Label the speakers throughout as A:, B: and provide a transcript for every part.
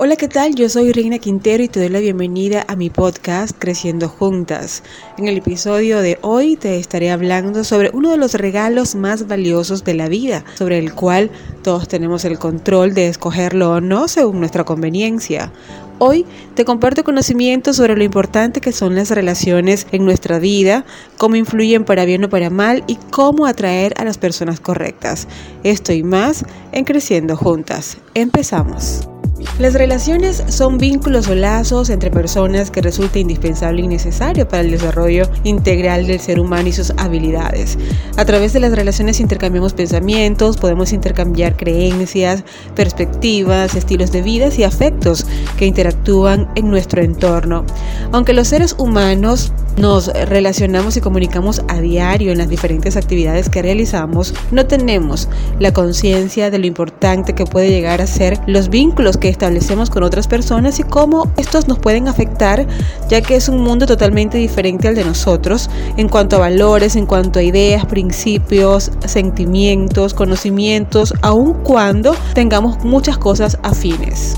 A: Hola, ¿qué tal? Yo soy Reina Quintero y te doy la bienvenida a mi podcast Creciendo Juntas. En el episodio de hoy te estaré hablando sobre uno de los regalos más valiosos de la vida, sobre el cual todos tenemos el control de escogerlo o no según nuestra conveniencia. Hoy te comparto conocimientos sobre lo importante que son las relaciones en nuestra vida, cómo influyen para bien o para mal y cómo atraer a las personas correctas. Esto y más en Creciendo Juntas. Empezamos. Las relaciones son vínculos o lazos entre personas que resulta indispensable y necesario para el desarrollo integral del ser humano y sus habilidades. A través de las relaciones intercambiamos pensamientos, podemos intercambiar creencias, perspectivas, estilos de vida y afectos que interactúan en nuestro entorno. Aunque los seres humanos nos relacionamos y comunicamos a diario en las diferentes actividades que realizamos, no tenemos la conciencia de lo importante que puede llegar a ser los vínculos que establecemos con otras personas y cómo estos nos pueden afectar, ya que es un mundo totalmente diferente al de nosotros en cuanto a valores, en cuanto a ideas, principios, sentimientos, conocimientos, aun cuando tengamos muchas cosas afines.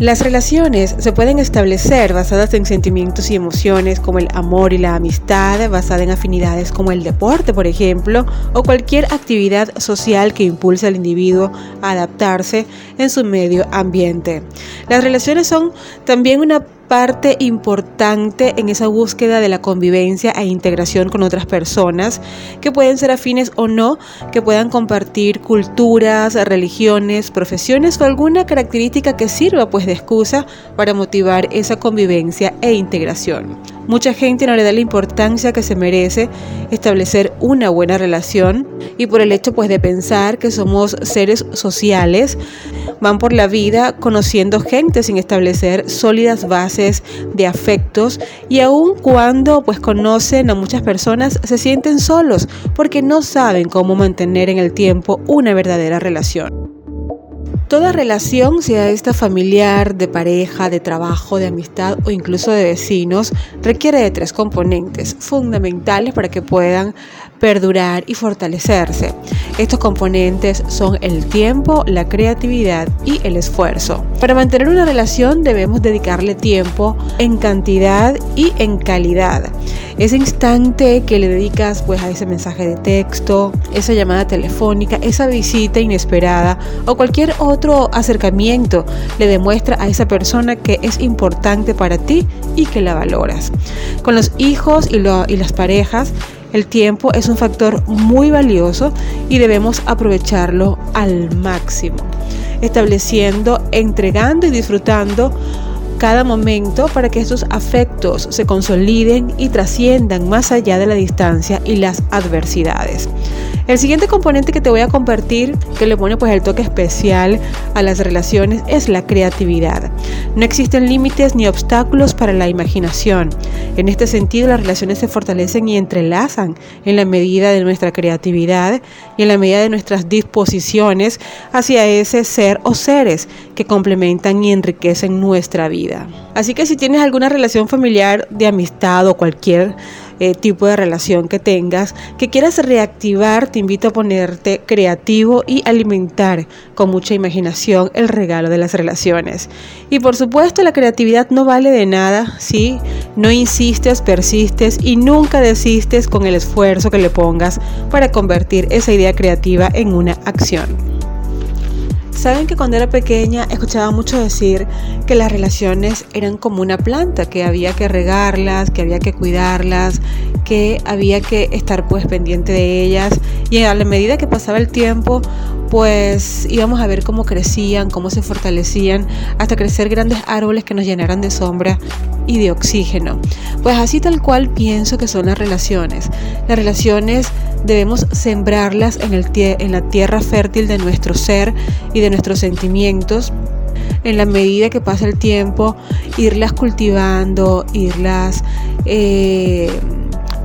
A: Las relaciones se pueden establecer basadas en sentimientos y emociones como el amor y la amistad, basada en afinidades como el deporte, por ejemplo, o cualquier actividad social que impulse al individuo a adaptarse en su medio ambiente. Las relaciones son también una parte importante en esa búsqueda de la convivencia e integración con otras personas que pueden ser afines o no, que puedan compartir culturas, religiones, profesiones o alguna característica que sirva pues de excusa para motivar esa convivencia e integración. Mucha gente no le da la importancia que se merece establecer una buena relación y por el hecho pues de pensar que somos seres sociales, van por la vida conociendo gente sin establecer sólidas bases de afectos y aun cuando pues conocen a muchas personas se sienten solos porque no saben cómo mantener en el tiempo una verdadera relación. Toda relación, sea esta familiar, de pareja, de trabajo, de amistad o incluso de vecinos, requiere de tres componentes fundamentales para que puedan perdurar y fortalecerse. Estos componentes son el tiempo, la creatividad y el esfuerzo. Para mantener una relación debemos dedicarle tiempo en cantidad y en calidad. Ese instante que le dedicas pues a ese mensaje de texto, esa llamada telefónica, esa visita inesperada o cualquier otro acercamiento le demuestra a esa persona que es importante para ti y que la valoras. Con los hijos y, y las parejas el tiempo es un factor muy valioso y debemos aprovecharlo al máximo, estableciendo, entregando y disfrutando cada momento para que estos afectos se consoliden y trasciendan más allá de la distancia y las adversidades. El siguiente componente que te voy a compartir, que le pone pues el toque especial a las relaciones, es la creatividad. No existen límites ni obstáculos para la imaginación. En este sentido, las relaciones se fortalecen y entrelazan en la medida de nuestra creatividad y en la medida de nuestras disposiciones hacia ese ser o seres que complementan y enriquecen nuestra vida. Así que si tienes alguna relación familiar de amistad o cualquier eh, tipo de relación que tengas, que quieras reactivar, te invito a ponerte creativo y alimentar con mucha imaginación el regalo de las relaciones. Y por supuesto la creatividad no vale de nada si no insistes, persistes y nunca desistes con el esfuerzo que le pongas para convertir esa idea creativa en una acción. Saben que cuando era pequeña escuchaba mucho decir que las relaciones eran como una planta, que había que regarlas, que había que cuidarlas, que había que estar pues pendiente de ellas y a la medida que pasaba el tiempo pues íbamos a ver cómo crecían, cómo se fortalecían hasta crecer grandes árboles que nos llenaran de sombra y de oxígeno. Pues así tal cual pienso que son las relaciones. Las relaciones debemos sembrarlas en, el en la tierra fértil de nuestro ser y de nuestros sentimientos en la medida que pasa el tiempo, irlas cultivando, irlas eh,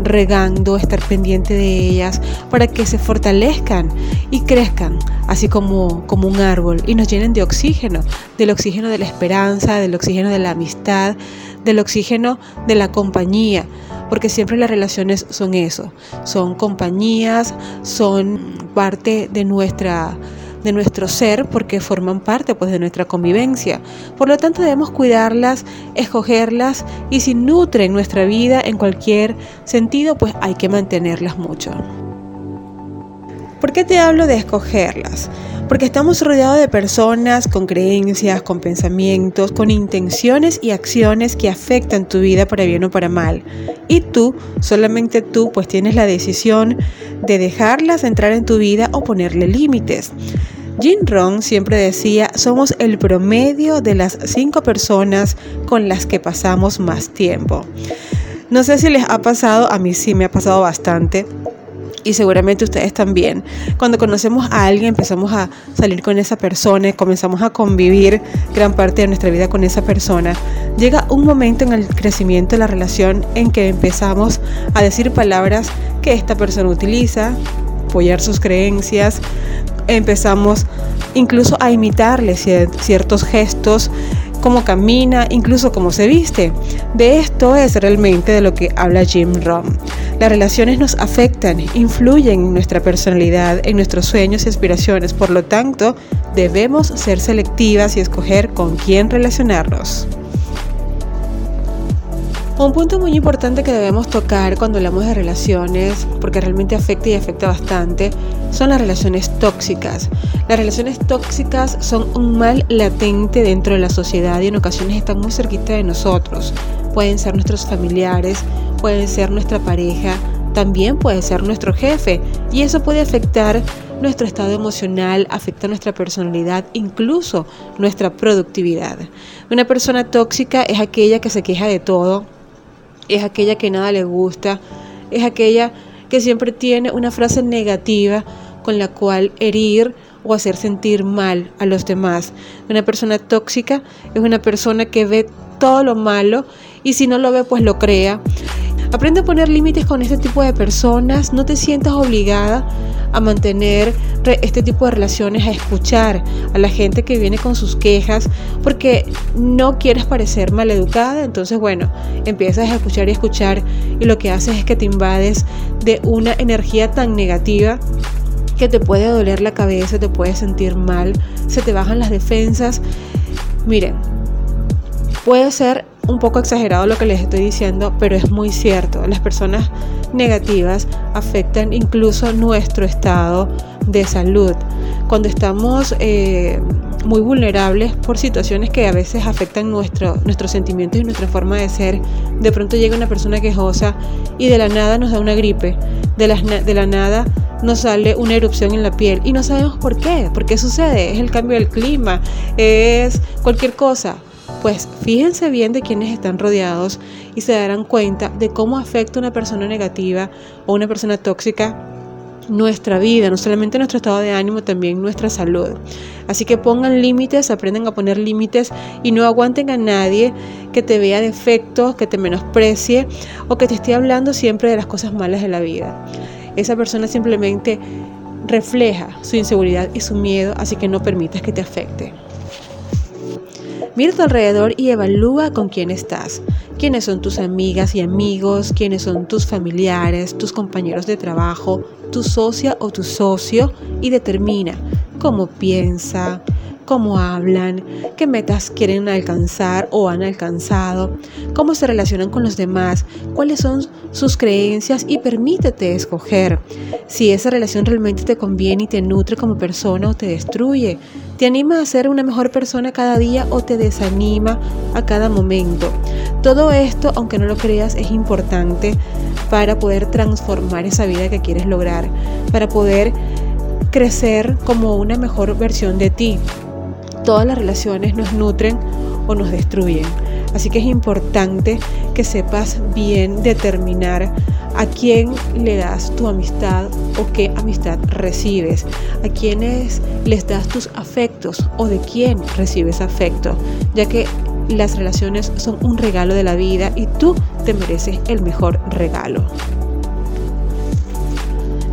A: regando, estar pendiente de ellas para que se fortalezcan y crezcan, así como, como un árbol, y nos llenen de oxígeno, del oxígeno de la esperanza, del oxígeno de la amistad, del oxígeno de la compañía, porque siempre las relaciones son eso, son compañías, son parte de nuestra de nuestro ser porque forman parte pues de nuestra convivencia. Por lo tanto debemos cuidarlas, escogerlas y si nutren nuestra vida en cualquier sentido pues hay que mantenerlas mucho. ¿Por qué te hablo de escogerlas? Porque estamos rodeados de personas con creencias, con pensamientos, con intenciones y acciones que afectan tu vida para bien o para mal. Y tú, solamente tú, pues tienes la decisión de dejarlas entrar en tu vida o ponerle límites. Jim Rohn siempre decía, somos el promedio de las cinco personas con las que pasamos más tiempo. No sé si les ha pasado, a mí sí me ha pasado bastante y seguramente ustedes también. Cuando conocemos a alguien, empezamos a salir con esa persona, comenzamos a convivir gran parte de nuestra vida con esa persona. Llega un momento en el crecimiento de la relación en que empezamos a decir palabras que esta persona utiliza, apoyar sus creencias, empezamos incluso a imitarle ciertos gestos cómo camina, incluso cómo se viste. De esto es realmente de lo que habla Jim Rohn. Las relaciones nos afectan, influyen en nuestra personalidad, en nuestros sueños y aspiraciones, por lo tanto, debemos ser selectivas y escoger con quién relacionarnos. Un punto muy importante que debemos tocar cuando hablamos de relaciones, porque realmente afecta y afecta bastante, son las relaciones tóxicas. Las relaciones tóxicas son un mal latente dentro de la sociedad y en ocasiones están muy cerquita de nosotros. Pueden ser nuestros familiares, pueden ser nuestra pareja, también puede ser nuestro jefe y eso puede afectar nuestro estado emocional, afecta nuestra personalidad, incluso nuestra productividad. Una persona tóxica es aquella que se queja de todo, es aquella que nada le gusta, es aquella que siempre tiene una frase negativa con la cual herir o hacer sentir mal a los demás. Una persona tóxica es una persona que ve todo lo malo y si no lo ve pues lo crea. Aprende a poner límites con este tipo de personas, no te sientas obligada a mantener este tipo de relaciones, a escuchar a la gente que viene con sus quejas, porque no quieres parecer maleducada, entonces bueno, empiezas a escuchar y escuchar y lo que haces es que te invades de una energía tan negativa que te puede doler la cabeza, te puede sentir mal, se te bajan las defensas. Miren, puede ser un poco exagerado lo que les estoy diciendo, pero es muy cierto. Las personas negativas afectan incluso nuestro estado de salud. Cuando estamos eh, muy vulnerables por situaciones que a veces afectan nuestro, nuestros sentimientos y nuestra forma de ser, de pronto llega una persona quejosa y de la nada nos da una gripe, de la, de la nada nos sale una erupción en la piel y no sabemos por qué, por qué sucede, es el cambio del clima, es cualquier cosa. Pues fíjense bien de quienes están rodeados y se darán cuenta de cómo afecta una persona negativa o una persona tóxica nuestra vida, no solamente nuestro estado de ánimo, también nuestra salud. Así que pongan límites, aprendan a poner límites y no aguanten a nadie que te vea defectos, que te menosprecie o que te esté hablando siempre de las cosas malas de la vida. Esa persona simplemente refleja su inseguridad y su miedo, así que no permitas que te afecte. Mira a tu alrededor y evalúa con quién estás. ¿Quiénes son tus amigas y amigos? ¿Quiénes son tus familiares, tus compañeros de trabajo, tu socia o tu socio? Y determina cómo piensa, cómo hablan, qué metas quieren alcanzar o han alcanzado, cómo se relacionan con los demás, cuáles son sus creencias y permítete escoger si esa relación realmente te conviene y te nutre como persona o te destruye. ¿Te anima a ser una mejor persona cada día o te desanima a cada momento? Todo esto, aunque no lo creas, es importante para poder transformar esa vida que quieres lograr, para poder crecer como una mejor versión de ti todas las relaciones nos nutren o nos destruyen. Así que es importante que sepas bien determinar a quién le das tu amistad o qué amistad recibes, a quiénes les das tus afectos o de quién recibes afecto, ya que las relaciones son un regalo de la vida y tú te mereces el mejor regalo.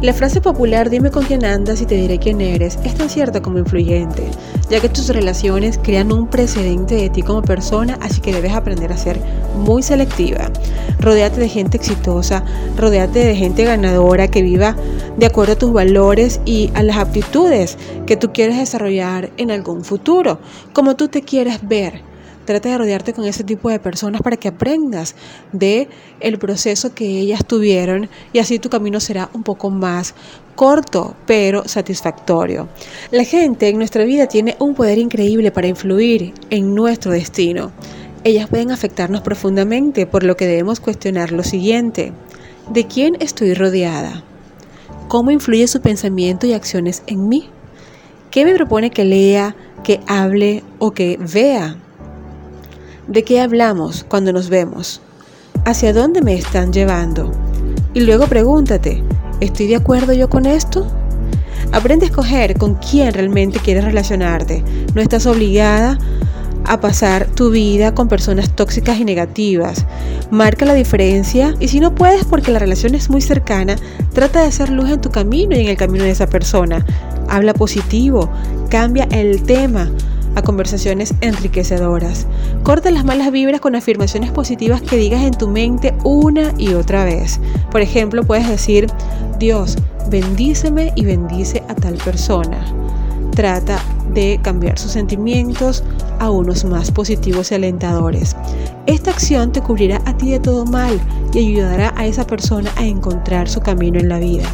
A: La frase popular dime con quién andas y te diré quién eres es tan cierta como influyente ya que tus relaciones crean un precedente de ti como persona, así que debes aprender a ser muy selectiva. Rodéate de gente exitosa, rodéate de gente ganadora que viva de acuerdo a tus valores y a las aptitudes que tú quieres desarrollar en algún futuro, como tú te quieres ver. Trata de rodearte con ese tipo de personas para que aprendas de el proceso que ellas tuvieron y así tu camino será un poco más corto, pero satisfactorio. La gente en nuestra vida tiene un poder increíble para influir en nuestro destino. Ellas pueden afectarnos profundamente, por lo que debemos cuestionar lo siguiente. ¿De quién estoy rodeada? ¿Cómo influye su pensamiento y acciones en mí? ¿Qué me propone que lea, que hable o que vea? ¿De qué hablamos cuando nos vemos? ¿Hacia dónde me están llevando? Y luego pregúntate, ¿estoy de acuerdo yo con esto? Aprende a escoger con quién realmente quieres relacionarte. No estás obligada a pasar tu vida con personas tóxicas y negativas. Marca la diferencia y si no puedes porque la relación es muy cercana, trata de hacer luz en tu camino y en el camino de esa persona. Habla positivo, cambia el tema a conversaciones enriquecedoras. Corta las malas vibras con afirmaciones positivas que digas en tu mente una y otra vez. Por ejemplo, puedes decir, Dios, bendíceme y bendice a tal persona. Trata de cambiar sus sentimientos a unos más positivos y alentadores. Esta acción te cubrirá a ti de todo mal y ayudará a esa persona a encontrar su camino en la vida.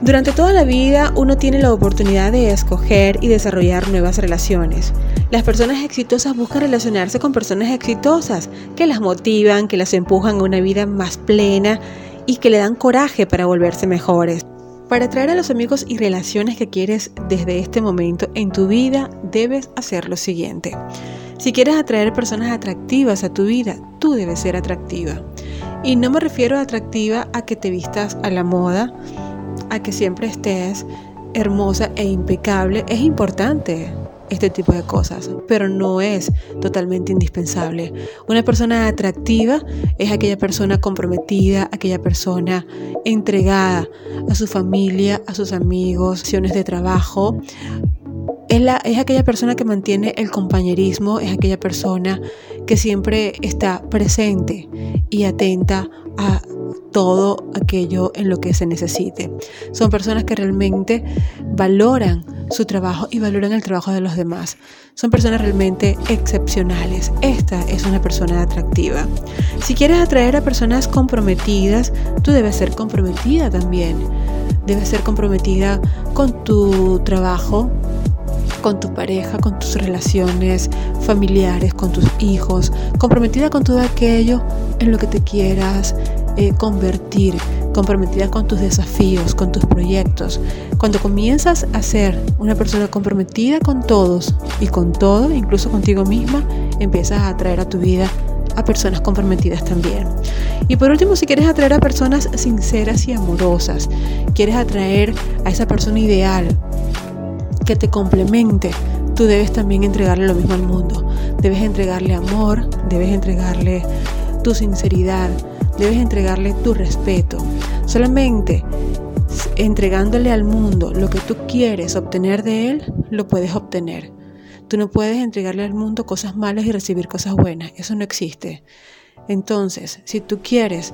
A: Durante toda la vida uno tiene la oportunidad de escoger y desarrollar nuevas relaciones. Las personas exitosas buscan relacionarse con personas exitosas que las motivan, que las empujan a una vida más plena y que le dan coraje para volverse mejores. Para atraer a los amigos y relaciones que quieres desde este momento en tu vida, debes hacer lo siguiente. Si quieres atraer personas atractivas a tu vida, tú debes ser atractiva. Y no me refiero atractiva a que te vistas a la moda, a que siempre estés hermosa e impecable, es importante este tipo de cosas, pero no es totalmente indispensable. Una persona atractiva es aquella persona comprometida, aquella persona entregada a su familia, a sus amigos, acciones de trabajo. Es, la, es aquella persona que mantiene el compañerismo, es aquella persona que siempre está presente y atenta a todo aquello en lo que se necesite. Son personas que realmente valoran su trabajo y valoran el trabajo de los demás. Son personas realmente excepcionales. Esta es una persona atractiva. Si quieres atraer a personas comprometidas, tú debes ser comprometida también. Debes ser comprometida con tu trabajo, con tu pareja, con tus relaciones familiares, con tus hijos, comprometida con todo aquello en lo que te quieras eh, convertir, comprometida con tus desafíos, con tus proyectos. Cuando comienzas a ser una persona comprometida con todos y con todo, incluso contigo misma, empiezas a atraer a tu vida a personas comprometidas también. Y por último, si quieres atraer a personas sinceras y amorosas, quieres atraer a esa persona ideal, que te complemente, tú debes también entregarle lo mismo al mundo. Debes entregarle amor, debes entregarle tu sinceridad, debes entregarle tu respeto. Solamente entregándole al mundo lo que tú quieres obtener de él, lo puedes obtener. Tú no puedes entregarle al mundo cosas malas y recibir cosas buenas. Eso no existe. Entonces, si tú quieres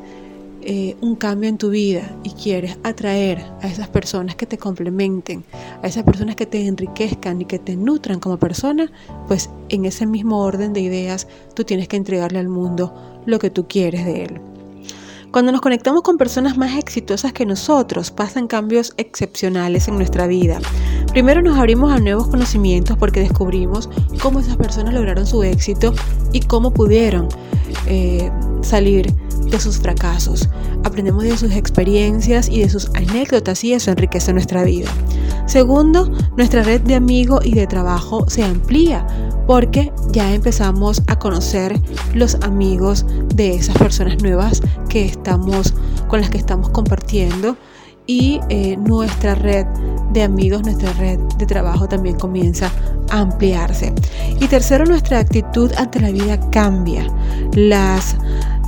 A: eh, un cambio en tu vida y quieres atraer a esas personas que te complementen, a esas personas que te enriquezcan y que te nutran como persona, pues en ese mismo orden de ideas tú tienes que entregarle al mundo lo que tú quieres de él. Cuando nos conectamos con personas más exitosas que nosotros, pasan cambios excepcionales en nuestra vida. Primero nos abrimos a nuevos conocimientos porque descubrimos cómo esas personas lograron su éxito y cómo pudieron eh, salir de sus fracasos, aprendemos de sus experiencias y de sus anécdotas y eso enriquece nuestra vida. Segundo, nuestra red de amigos y de trabajo se amplía porque ya empezamos a conocer los amigos de esas personas nuevas que estamos con las que estamos compartiendo y eh, nuestra red de amigos, nuestra red de trabajo también comienza a ampliarse. Y tercero, nuestra actitud ante la vida cambia. Las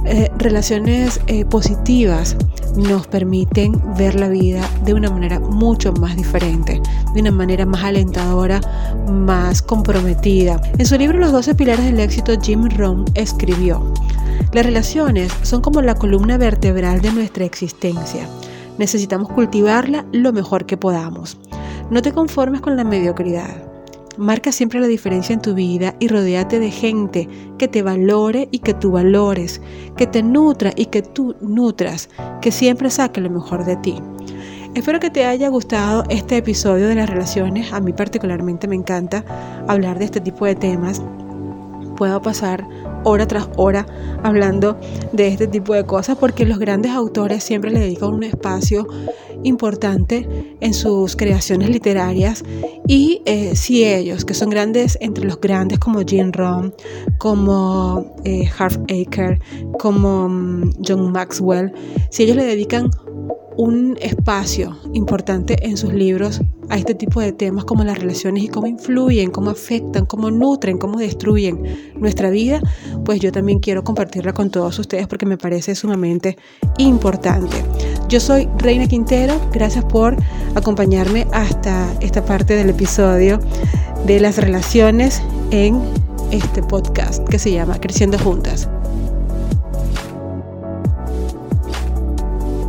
A: eh, relaciones eh, positivas nos permiten ver la vida de una manera mucho más diferente, de una manera más alentadora, más comprometida. En su libro Los 12 pilares del éxito, Jim Rohn escribió, las relaciones son como la columna vertebral de nuestra existencia. Necesitamos cultivarla lo mejor que podamos. No te conformes con la mediocridad. Marca siempre la diferencia en tu vida y rodéate de gente que te valore y que tú valores, que te nutra y que tú nutras, que siempre saque lo mejor de ti. Espero que te haya gustado este episodio de las relaciones. A mí particularmente me encanta hablar de este tipo de temas. Puedo pasar hora tras hora hablando de este tipo de cosas porque los grandes autores siempre le dedican un espacio importante en sus creaciones literarias y eh, si ellos, que son grandes entre los grandes como Jim Rohn, como eh, Harv Aker, como mm, John Maxwell, si ellos le dedican un espacio importante en sus libros a este tipo de temas como las relaciones y cómo influyen, cómo afectan, cómo nutren, cómo destruyen nuestra vida, pues yo también quiero compartirla con todos ustedes porque me parece sumamente importante. Yo soy Reina Quintero, gracias por acompañarme hasta esta parte del episodio de las relaciones en este podcast que se llama Creciendo Juntas.